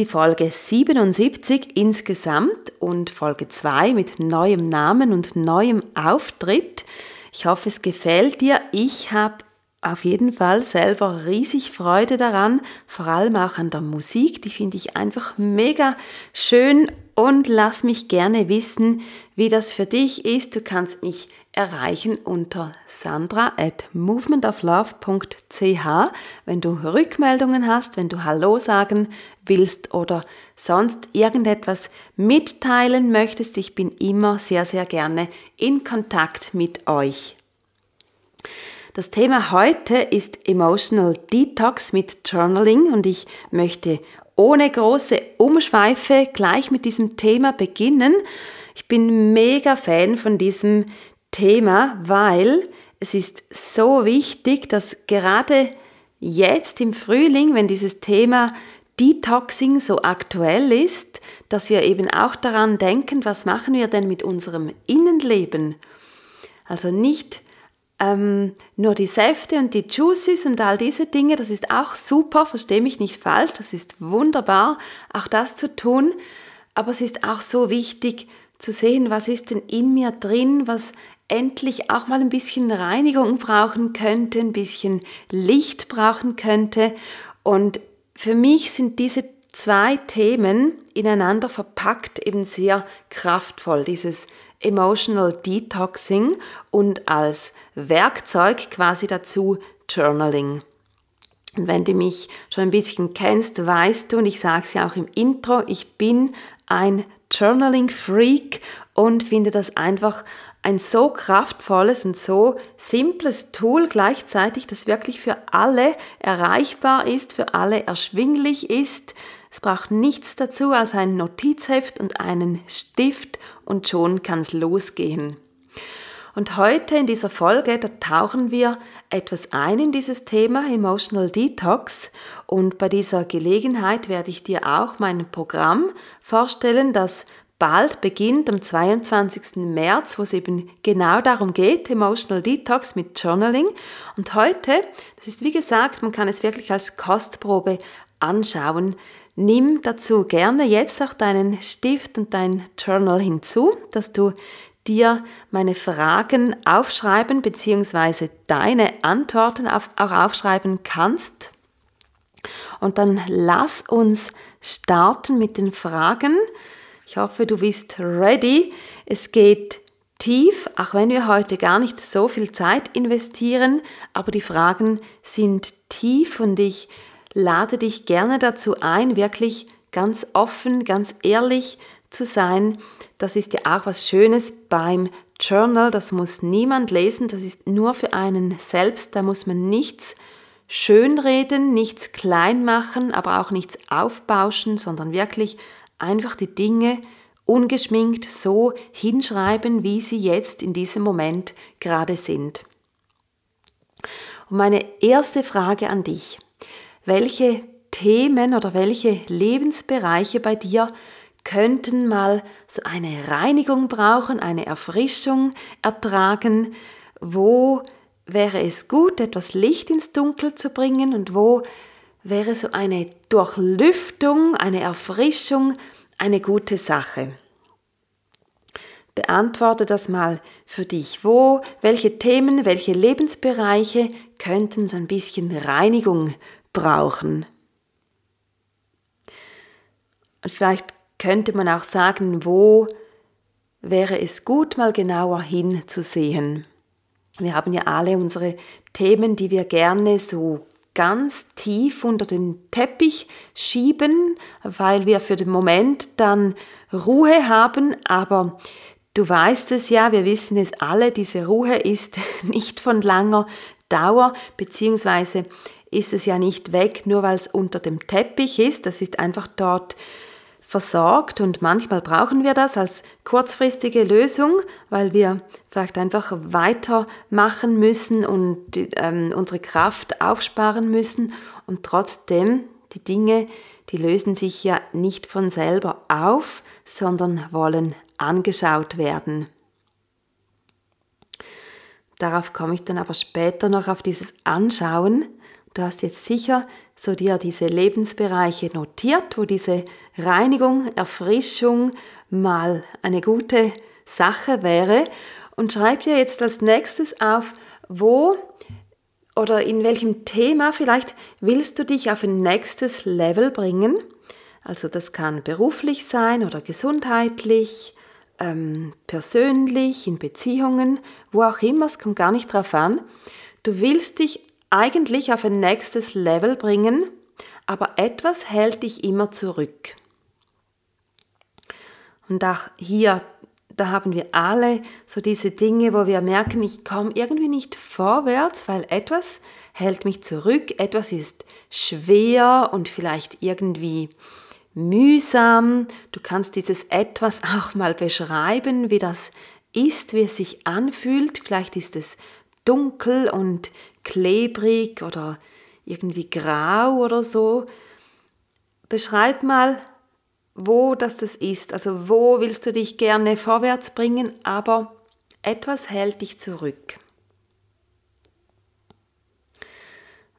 die Folge 77 insgesamt und Folge 2 mit neuem Namen und neuem Auftritt. Ich hoffe, es gefällt dir. Ich habe auf jeden Fall selber riesig Freude daran, vor allem auch an der Musik, die finde ich einfach mega schön und lass mich gerne wissen, wie das für dich ist. Du kannst mich erreichen unter sandra at movementoflove.ch, wenn du Rückmeldungen hast, wenn du Hallo sagen willst oder sonst irgendetwas mitteilen möchtest. Ich bin immer sehr, sehr gerne in Kontakt mit euch. Das Thema heute ist Emotional Detox mit Journaling und ich möchte ohne große Umschweife gleich mit diesem Thema beginnen. Ich bin mega Fan von diesem Thema, weil es ist so wichtig, dass gerade jetzt im Frühling, wenn dieses Thema Detoxing so aktuell ist, dass wir eben auch daran denken, was machen wir denn mit unserem Innenleben? Also nicht ähm, nur die Säfte und die Juices und all diese Dinge, das ist auch super, verstehe mich nicht falsch, das ist wunderbar, auch das zu tun, aber es ist auch so wichtig zu sehen, was ist denn in mir drin, was endlich auch mal ein bisschen Reinigung brauchen könnte, ein bisschen Licht brauchen könnte. Und für mich sind diese zwei Themen ineinander verpackt eben sehr kraftvoll. Dieses Emotional Detoxing und als Werkzeug quasi dazu Journaling. Und wenn du mich schon ein bisschen kennst, weißt du, und ich sage es ja auch im Intro, ich bin ein Journaling-Freak und finde das einfach ein so kraftvolles und so simples Tool gleichzeitig, das wirklich für alle erreichbar ist, für alle erschwinglich ist. Es braucht nichts dazu als ein Notizheft und einen Stift und schon kann es losgehen. Und heute in dieser Folge, da tauchen wir etwas ein in dieses Thema Emotional Detox und bei dieser Gelegenheit werde ich dir auch mein Programm vorstellen, das bald beginnt am 22. März, wo es eben genau darum geht, Emotional Detox mit Journaling. Und heute, das ist wie gesagt, man kann es wirklich als Kostprobe anschauen. Nimm dazu gerne jetzt auch deinen Stift und dein Journal hinzu, dass du dir meine Fragen aufschreiben bzw. deine Antworten auf, auch aufschreiben kannst. Und dann lass uns starten mit den Fragen. Ich hoffe, du bist ready. Es geht tief, auch wenn wir heute gar nicht so viel Zeit investieren, aber die Fragen sind tief und ich lade dich gerne dazu ein, wirklich ganz offen, ganz ehrlich zu sein. Das ist ja auch was Schönes beim Journal. Das muss niemand lesen. Das ist nur für einen selbst. Da muss man nichts schönreden, nichts klein machen, aber auch nichts aufbauschen, sondern wirklich einfach die Dinge ungeschminkt so hinschreiben, wie sie jetzt in diesem Moment gerade sind. Und meine erste Frage an dich. Welche Themen oder welche Lebensbereiche bei dir könnten mal so eine Reinigung brauchen, eine Erfrischung ertragen? Wo wäre es gut, etwas Licht ins Dunkel zu bringen und wo wäre so eine Durchlüftung, eine Erfrischung eine gute Sache? Beantworte das mal für dich. Wo, welche Themen, welche Lebensbereiche könnten so ein bisschen Reinigung brauchen? Und vielleicht könnte man auch sagen, wo wäre es gut, mal genauer hinzusehen. Wir haben ja alle unsere Themen, die wir gerne so ganz tief unter den Teppich schieben, weil wir für den Moment dann Ruhe haben, aber du weißt es ja, wir wissen es alle, diese Ruhe ist nicht von langer Dauer, beziehungsweise ist es ja nicht weg, nur weil es unter dem Teppich ist, das ist einfach dort versorgt und manchmal brauchen wir das als kurzfristige Lösung, weil wir vielleicht einfach weitermachen müssen und ähm, unsere Kraft aufsparen müssen und trotzdem die Dinge, die lösen sich ja nicht von selber auf, sondern wollen angeschaut werden. Darauf komme ich dann aber später noch auf dieses Anschauen. Du hast jetzt sicher so dir diese Lebensbereiche notiert, wo diese Reinigung, Erfrischung mal eine gute Sache wäre. Und schreib dir jetzt als nächstes auf, wo oder in welchem Thema vielleicht willst du dich auf ein nächstes Level bringen. Also das kann beruflich sein oder gesundheitlich, ähm, persönlich, in Beziehungen, wo auch immer, es kommt gar nicht drauf an. Du willst dich eigentlich auf ein nächstes Level bringen, aber etwas hält dich immer zurück. Und auch hier, da haben wir alle so diese Dinge, wo wir merken, ich komme irgendwie nicht vorwärts, weil etwas hält mich zurück, etwas ist schwer und vielleicht irgendwie mühsam. Du kannst dieses etwas auch mal beschreiben, wie das ist, wie es sich anfühlt. Vielleicht ist es dunkel und klebrig oder irgendwie grau oder so. Beschreib mal, wo das das ist. Also wo willst du dich gerne vorwärts bringen, aber etwas hält dich zurück.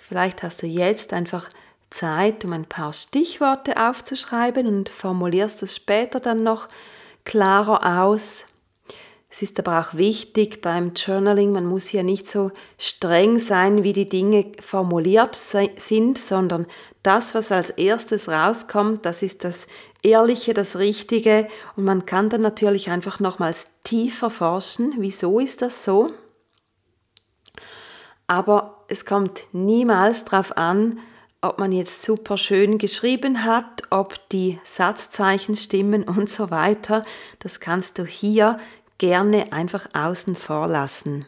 Vielleicht hast du jetzt einfach Zeit, um ein paar Stichworte aufzuschreiben und formulierst es später dann noch klarer aus. Es ist aber auch wichtig beim Journaling, man muss hier nicht so streng sein, wie die Dinge formuliert sind, sondern das, was als erstes rauskommt, das ist das Ehrliche, das Richtige und man kann dann natürlich einfach nochmals tiefer forschen, wieso ist das so? Aber es kommt niemals darauf an, ob man jetzt super schön geschrieben hat, ob die Satzzeichen stimmen und so weiter. Das kannst du hier gerne einfach außen vor lassen.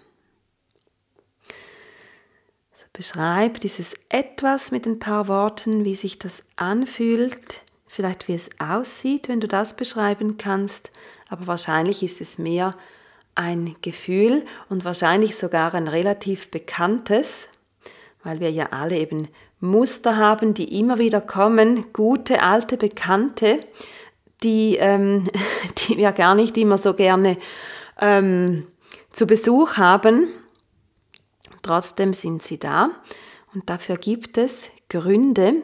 Also beschreib dieses etwas mit ein paar Worten, wie sich das anfühlt, vielleicht wie es aussieht, wenn du das beschreiben kannst, aber wahrscheinlich ist es mehr ein Gefühl und wahrscheinlich sogar ein relativ bekanntes, weil wir ja alle eben Muster haben, die immer wieder kommen, gute alte Bekannte, die, ähm, die wir gar nicht immer so gerne ähm, zu Besuch haben. Trotzdem sind sie da und dafür gibt es Gründe.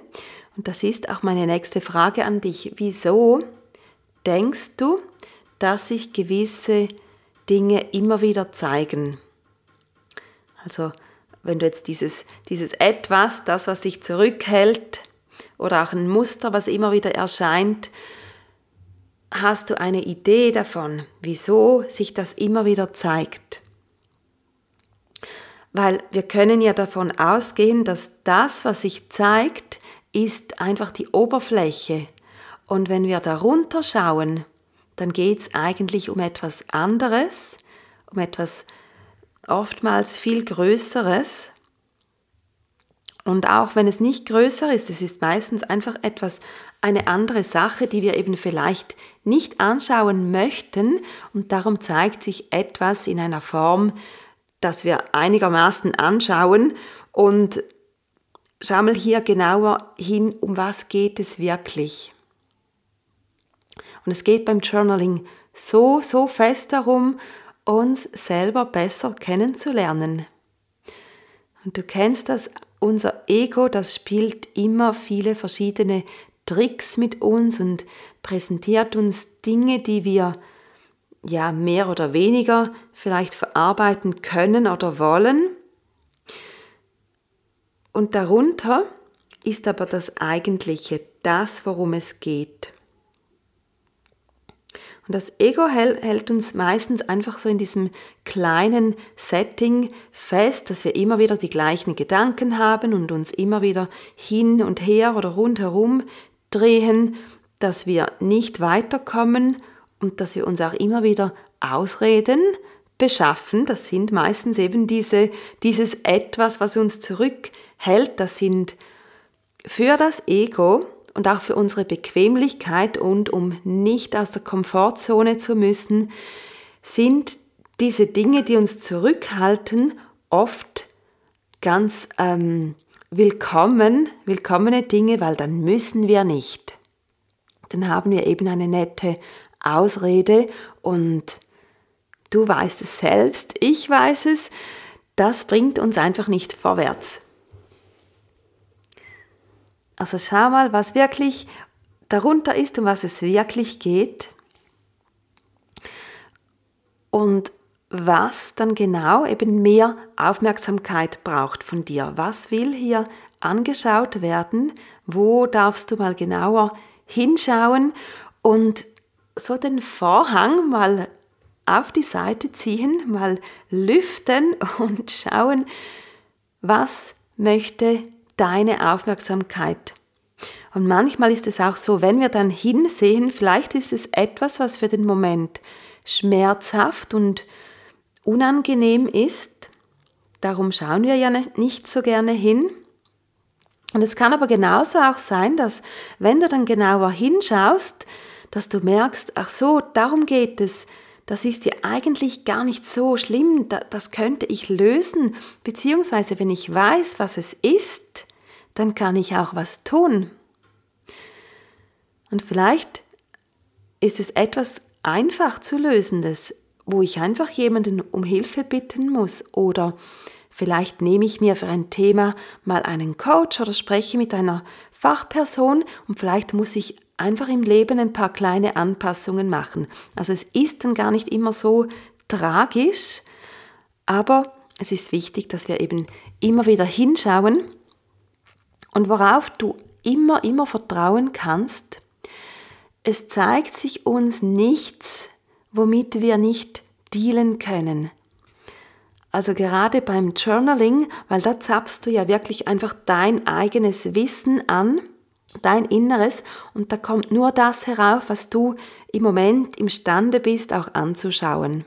Und das ist auch meine nächste Frage an dich. Wieso denkst du, dass sich gewisse Dinge immer wieder zeigen? Also wenn du jetzt dieses, dieses etwas, das, was dich zurückhält, oder auch ein Muster, was immer wieder erscheint, hast du eine Idee davon, wieso sich das immer wieder zeigt? Weil wir können ja davon ausgehen, dass das, was sich zeigt, ist einfach die Oberfläche. Und wenn wir darunter schauen, dann geht es eigentlich um etwas anderes, um etwas oftmals viel Größeres. Und auch wenn es nicht größer ist, es ist meistens einfach etwas, eine andere Sache, die wir eben vielleicht nicht anschauen möchten. Und darum zeigt sich etwas in einer Form, dass wir einigermaßen anschauen. Und schau mal hier genauer hin, um was geht es wirklich. Und es geht beim Journaling so, so fest darum, uns selber besser kennenzulernen. Und du kennst das, unser Ego, das spielt immer viele verschiedene Tricks mit uns und präsentiert uns Dinge, die wir ja mehr oder weniger vielleicht verarbeiten können oder wollen. Und darunter ist aber das Eigentliche, das, worum es geht. Und das Ego hält uns meistens einfach so in diesem kleinen Setting fest, dass wir immer wieder die gleichen Gedanken haben und uns immer wieder hin und her oder rundherum drehen, dass wir nicht weiterkommen und dass wir uns auch immer wieder Ausreden beschaffen. Das sind meistens eben diese, dieses etwas, was uns zurückhält. Das sind für das Ego und auch für unsere Bequemlichkeit und um nicht aus der Komfortzone zu müssen, sind diese Dinge, die uns zurückhalten, oft ganz ähm, willkommen, willkommene Dinge, weil dann müssen wir nicht. Dann haben wir eben eine nette Ausrede und du weißt es selbst, ich weiß es, das bringt uns einfach nicht vorwärts. Also schau mal, was wirklich darunter ist, um was es wirklich geht. Und was dann genau eben mehr Aufmerksamkeit braucht von dir. Was will hier angeschaut werden? Wo darfst du mal genauer hinschauen und so den Vorhang mal auf die Seite ziehen, mal lüften und schauen, was möchte deine Aufmerksamkeit. Und manchmal ist es auch so, wenn wir dann hinsehen, vielleicht ist es etwas, was für den Moment schmerzhaft und unangenehm ist. Darum schauen wir ja nicht so gerne hin. Und es kann aber genauso auch sein, dass wenn du dann genauer hinschaust, dass du merkst, ach so, darum geht es. Das ist ja eigentlich gar nicht so schlimm, das könnte ich lösen, beziehungsweise wenn ich weiß, was es ist, dann kann ich auch was tun. Und vielleicht ist es etwas einfach zu lösendes, wo ich einfach jemanden um Hilfe bitten muss oder vielleicht nehme ich mir für ein Thema mal einen Coach oder spreche mit einer Fachperson und vielleicht muss ich einfach im Leben ein paar kleine Anpassungen machen. Also es ist dann gar nicht immer so tragisch, aber es ist wichtig, dass wir eben immer wieder hinschauen und worauf du immer, immer vertrauen kannst, es zeigt sich uns nichts, womit wir nicht dealen können. Also gerade beim Journaling, weil da zapfst du ja wirklich einfach dein eigenes Wissen an, dein Inneres und da kommt nur das herauf, was du im Moment imstande bist auch anzuschauen.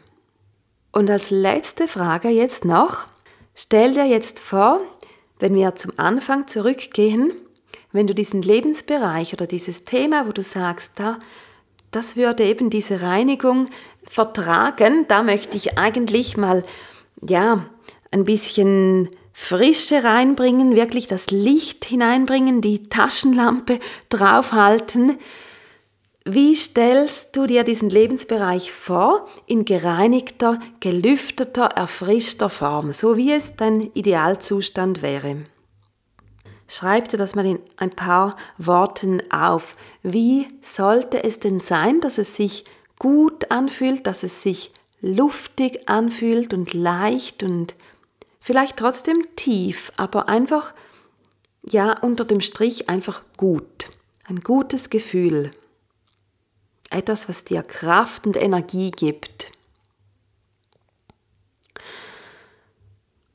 Und als letzte Frage jetzt noch, stell dir jetzt vor, wenn wir zum Anfang zurückgehen, wenn du diesen Lebensbereich oder dieses Thema, wo du sagst, da, das würde eben diese Reinigung vertragen, da möchte ich eigentlich mal, ja, ein bisschen Frische reinbringen, wirklich das Licht hineinbringen, die Taschenlampe draufhalten. Wie stellst du dir diesen Lebensbereich vor in gereinigter, gelüfteter, erfrischter Form, so wie es dein Idealzustand wäre? Schreib dir das mal in ein paar Worten auf. Wie sollte es denn sein, dass es sich gut anfühlt, dass es sich luftig anfühlt und leicht und vielleicht trotzdem tief, aber einfach, ja, unter dem Strich einfach gut. Ein gutes Gefühl. Etwas, was dir Kraft und Energie gibt.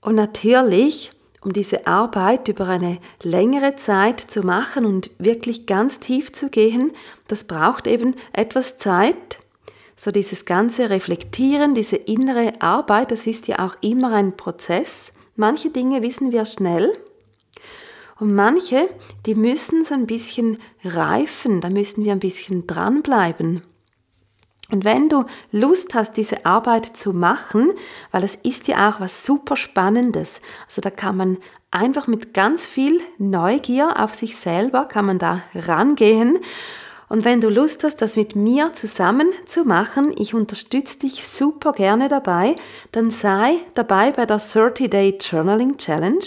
Und natürlich um diese Arbeit über eine längere Zeit zu machen und wirklich ganz tief zu gehen, das braucht eben etwas Zeit. So dieses ganze Reflektieren, diese innere Arbeit, das ist ja auch immer ein Prozess. Manche Dinge wissen wir schnell und manche, die müssen so ein bisschen reifen, da müssen wir ein bisschen dranbleiben. Und wenn du Lust hast, diese Arbeit zu machen, weil es ist ja auch was super Spannendes, also da kann man einfach mit ganz viel Neugier auf sich selber, kann man da rangehen. Und wenn du Lust hast, das mit mir zusammen zu machen, ich unterstütze dich super gerne dabei, dann sei dabei bei der 30-Day Journaling Challenge.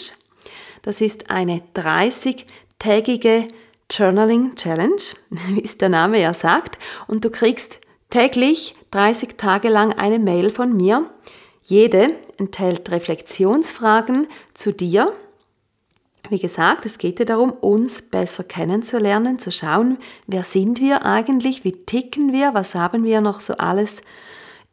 Das ist eine 30-tägige Journaling Challenge, wie es der Name ja sagt, und du kriegst Täglich 30 Tage lang eine Mail von mir. Jede enthält Reflexionsfragen zu dir. Wie gesagt, es geht ja darum, uns besser kennenzulernen, zu schauen, wer sind wir eigentlich, wie ticken wir, was haben wir noch so alles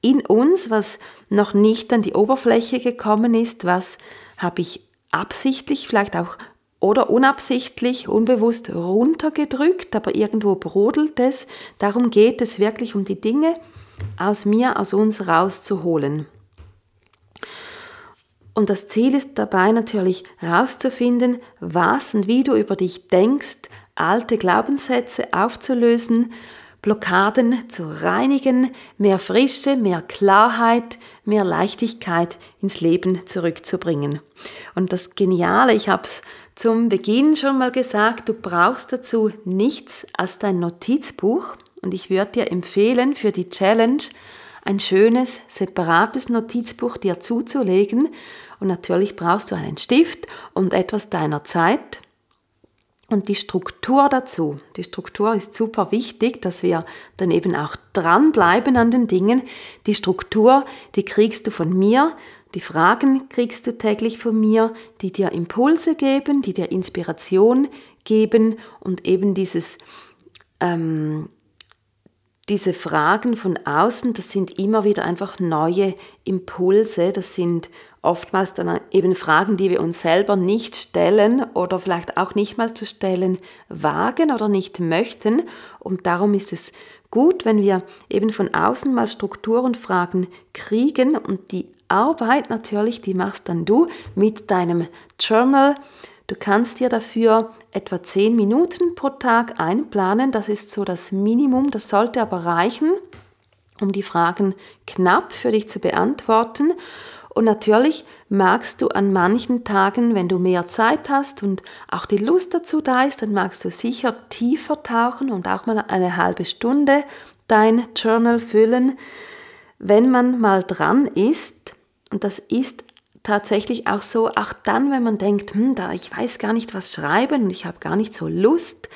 in uns, was noch nicht an die Oberfläche gekommen ist, was habe ich absichtlich vielleicht auch oder unabsichtlich, unbewusst runtergedrückt, aber irgendwo brodelt es. Darum geht es wirklich um die Dinge aus mir, aus uns rauszuholen. Und das Ziel ist dabei natürlich herauszufinden, was und wie du über dich denkst, alte Glaubenssätze aufzulösen, Blockaden zu reinigen, mehr Frische, mehr Klarheit, mehr Leichtigkeit ins Leben zurückzubringen. Und das Geniale, ich habe es zum Beginn schon mal gesagt, du brauchst dazu nichts als dein Notizbuch und ich würde dir empfehlen, für die Challenge ein schönes, separates Notizbuch dir zuzulegen. Und natürlich brauchst du einen Stift und etwas deiner Zeit. Und die Struktur dazu. Die Struktur ist super wichtig, dass wir dann eben auch dranbleiben an den Dingen. Die Struktur, die kriegst du von mir. Die Fragen kriegst du täglich von mir, die dir Impulse geben, die dir Inspiration geben und eben dieses ähm, diese Fragen von außen, das sind immer wieder einfach neue Impulse, das sind oftmals dann eben Fragen, die wir uns selber nicht stellen oder vielleicht auch nicht mal zu stellen wagen oder nicht möchten. Und darum ist es gut, wenn wir eben von außen mal Struktur und Fragen kriegen und die Arbeit natürlich, die machst dann du mit deinem Journal. Du kannst dir dafür etwa 10 Minuten pro Tag einplanen. Das ist so das Minimum. Das sollte aber reichen, um die Fragen knapp für dich zu beantworten. Und natürlich magst du an manchen Tagen, wenn du mehr Zeit hast und auch die Lust dazu da ist, dann magst du sicher tiefer tauchen und auch mal eine halbe Stunde dein Journal füllen. Wenn man mal dran ist, und das ist tatsächlich auch so, auch dann, wenn man denkt, hm, da ich weiß gar nicht was schreiben und ich habe gar nicht so Lust,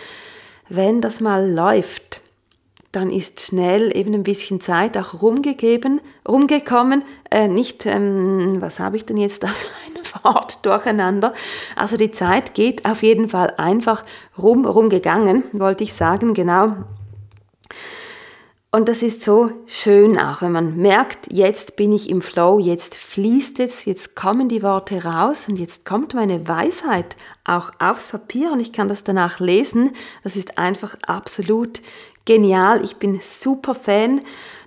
wenn das mal läuft, dann ist schnell eben ein bisschen Zeit auch rumgegeben, rumgekommen. Äh, nicht, ähm, was habe ich denn jetzt da für ein Wort durcheinander? Also die Zeit geht auf jeden Fall einfach rum, rumgegangen, wollte ich sagen, genau. Und das ist so schön auch, wenn man merkt, jetzt bin ich im Flow, jetzt fließt es, jetzt kommen die Worte raus und jetzt kommt meine Weisheit auch aufs Papier und ich kann das danach lesen. Das ist einfach absolut genial. Ich bin super Fan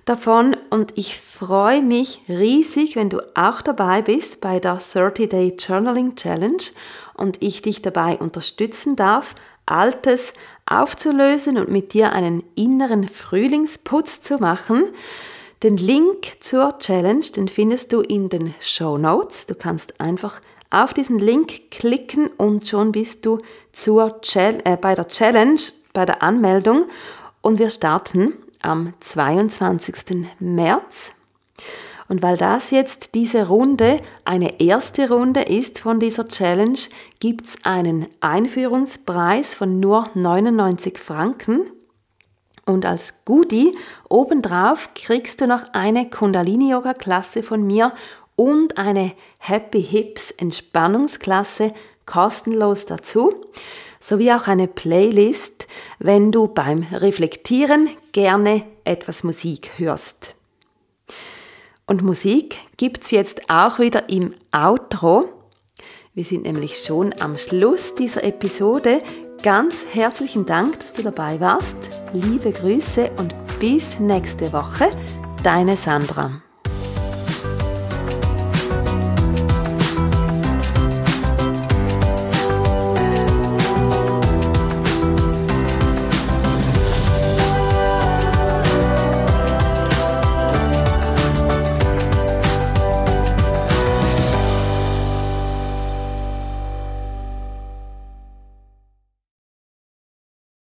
davon und ich freue mich riesig, wenn du auch dabei bist bei der 30-Day Journaling Challenge und ich dich dabei unterstützen darf, Altes aufzulösen und mit dir einen inneren Frühlingsputz zu machen. Den Link zur Challenge, den findest du in den Show Notes. Du kannst einfach auf diesen Link klicken und schon bist du zur äh, bei der Challenge, bei der Anmeldung und wir starten am 22. März. Und weil das jetzt diese Runde eine erste Runde ist von dieser Challenge, gibt es einen Einführungspreis von nur 99 Franken. Und als Goodie obendrauf kriegst du noch eine Kundalini-Yoga-Klasse von mir und eine Happy Hips Entspannungsklasse kostenlos dazu, sowie auch eine Playlist, wenn du beim Reflektieren gerne etwas Musik hörst. Und Musik gibt's jetzt auch wieder im Outro. Wir sind nämlich schon am Schluss dieser Episode. Ganz herzlichen Dank, dass du dabei warst. Liebe Grüße und bis nächste Woche. Deine Sandra.